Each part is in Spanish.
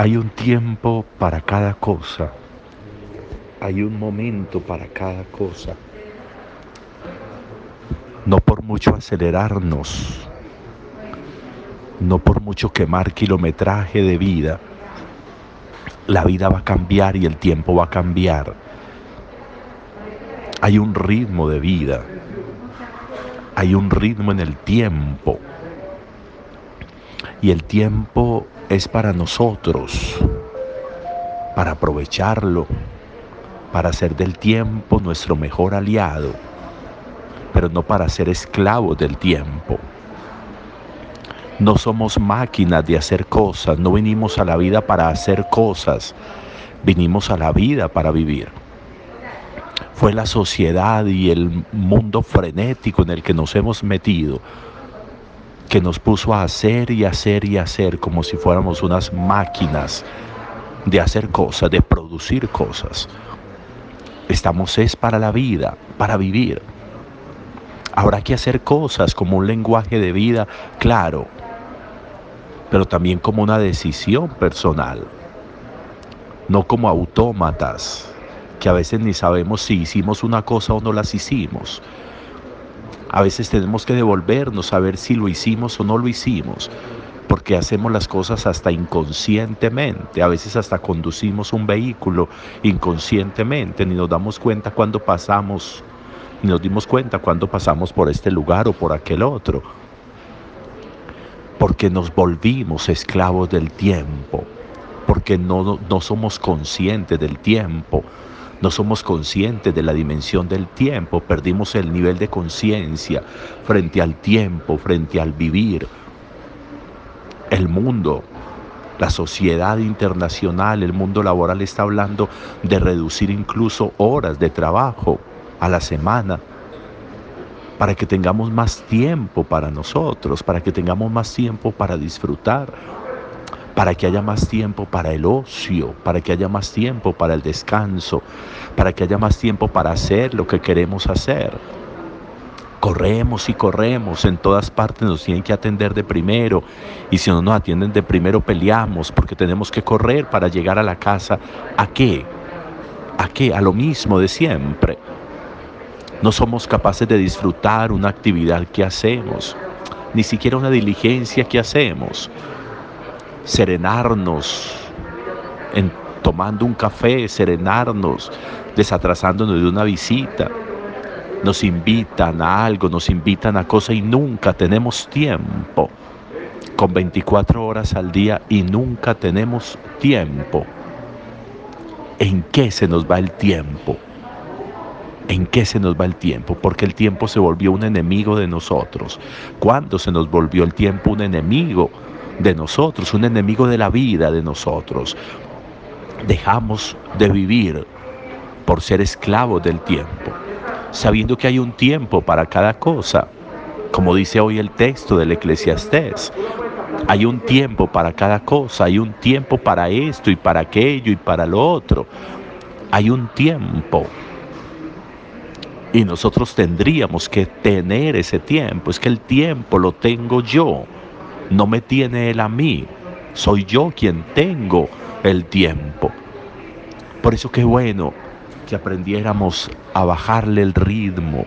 Hay un tiempo para cada cosa. Hay un momento para cada cosa. No por mucho acelerarnos, no por mucho quemar kilometraje de vida, la vida va a cambiar y el tiempo va a cambiar. Hay un ritmo de vida, hay un ritmo en el tiempo. Y el tiempo es para nosotros, para aprovecharlo, para hacer del tiempo nuestro mejor aliado, pero no para ser esclavos del tiempo. No somos máquinas de hacer cosas, no venimos a la vida para hacer cosas, vinimos a la vida para vivir. Fue la sociedad y el mundo frenético en el que nos hemos metido que nos puso a hacer y hacer y hacer como si fuéramos unas máquinas de hacer cosas, de producir cosas. Estamos es para la vida, para vivir. Habrá que hacer cosas como un lenguaje de vida claro, pero también como una decisión personal, no como autómatas, que a veces ni sabemos si hicimos una cosa o no las hicimos. A veces tenemos que devolvernos a ver si lo hicimos o no lo hicimos, porque hacemos las cosas hasta inconscientemente. A veces hasta conducimos un vehículo inconscientemente, ni nos damos cuenta cuando pasamos, ni nos dimos cuenta cuando pasamos por este lugar o por aquel otro porque nos volvimos esclavos del tiempo, porque no, no somos conscientes del tiempo, no somos conscientes de la dimensión del tiempo, perdimos el nivel de conciencia frente al tiempo, frente al vivir. El mundo, la sociedad internacional, el mundo laboral está hablando de reducir incluso horas de trabajo a la semana para que tengamos más tiempo para nosotros, para que tengamos más tiempo para disfrutar, para que haya más tiempo para el ocio, para que haya más tiempo para el descanso, para que haya más tiempo para hacer lo que queremos hacer. Corremos y corremos, en todas partes nos tienen que atender de primero y si no nos atienden de primero peleamos porque tenemos que correr para llegar a la casa. ¿A qué? ¿A qué? A lo mismo de siempre. No somos capaces de disfrutar una actividad que hacemos, ni siquiera una diligencia que hacemos. Serenarnos en, tomando un café, serenarnos, desatrasándonos de una visita. Nos invitan a algo, nos invitan a cosas y nunca tenemos tiempo. Con 24 horas al día y nunca tenemos tiempo. ¿En qué se nos va el tiempo? ¿En qué se nos va el tiempo? Porque el tiempo se volvió un enemigo de nosotros. ¿Cuándo se nos volvió el tiempo un enemigo de nosotros? Un enemigo de la vida de nosotros. Dejamos de vivir por ser esclavos del tiempo, sabiendo que hay un tiempo para cada cosa. Como dice hoy el texto del eclesiastés, hay un tiempo para cada cosa, hay un tiempo para esto y para aquello y para lo otro. Hay un tiempo y nosotros tendríamos que tener ese tiempo. Es que el tiempo lo tengo yo, no me tiene él a mí. Soy yo quien tengo el tiempo. Por eso qué bueno que aprendiéramos a bajarle el ritmo,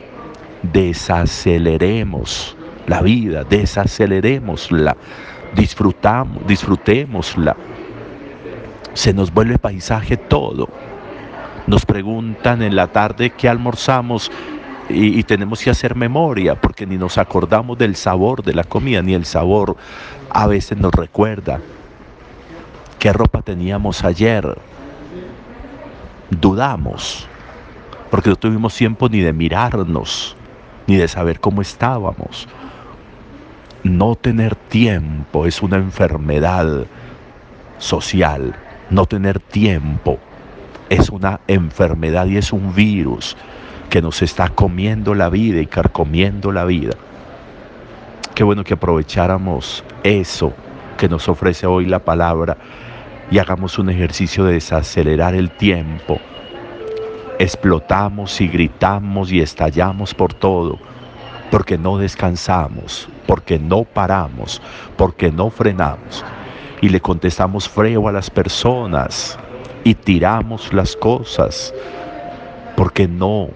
desaceleremos la vida, desaceleremosla, disfrutamos, disfrutémosla. Se nos vuelve paisaje todo nos preguntan en la tarde qué almorzamos y, tenemos que hacer memoria porque ni nos acordamos del sabor de la comida, ni el sabor a veces nos recuerda qué ropa teníamos ayer. Dudamos porque no tuvimos tiempo ni de mirarnos, ni de saber cómo estábamos. No tener tiempo es una enfermedad social, no tener tiempo es una enfermedad y es un virus que nos está comiendo la vida y carcomiendo la vida. Qué bueno que aprovecháramos eso que nos ofrece hoy la palabra y hagamos un ejercicio de desacelerar el tiempo. Explotamos y gritamos y estallamos por todo, porque no descansamos, porque no paramos, porque no frenamos. y le contestamos frío a las personas y tiramos las cosas porque no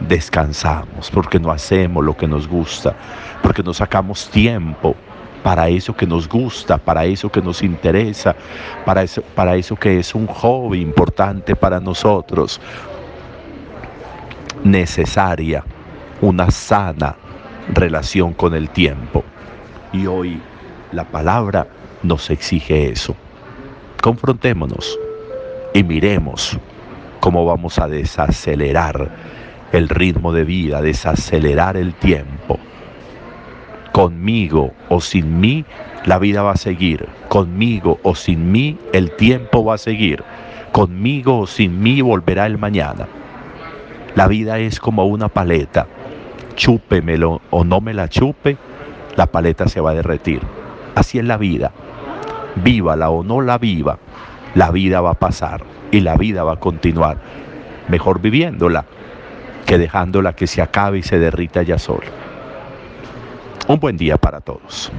descansamos, porque no hacemos lo que nos gusta, porque no sacamos tiempo para eso que nos gusta, para eso que nos interesa, para eso, para eso que es un hobby importante para nosotros. Necesaria una sana relación con el tiempo. Y hoy la palabra nos exige eso. Confrontémonos y miremos cómo vamos a desacelerar el ritmo de vida, desacelerar el tiempo. Conmigo o sin mí, la vida va a seguir. Conmigo o sin mí, el tiempo va a seguir. Conmigo o sin mí, volverá el mañana. La vida es como una paleta. Chúpemelo o no me la chupe, la paleta se va a derretir. Así es la vida. Vívala o no la viva, la vida va a pasar y la vida va a continuar. Mejor viviéndola que dejándola que se acabe y se derrita ya sola. Un buen día para todos.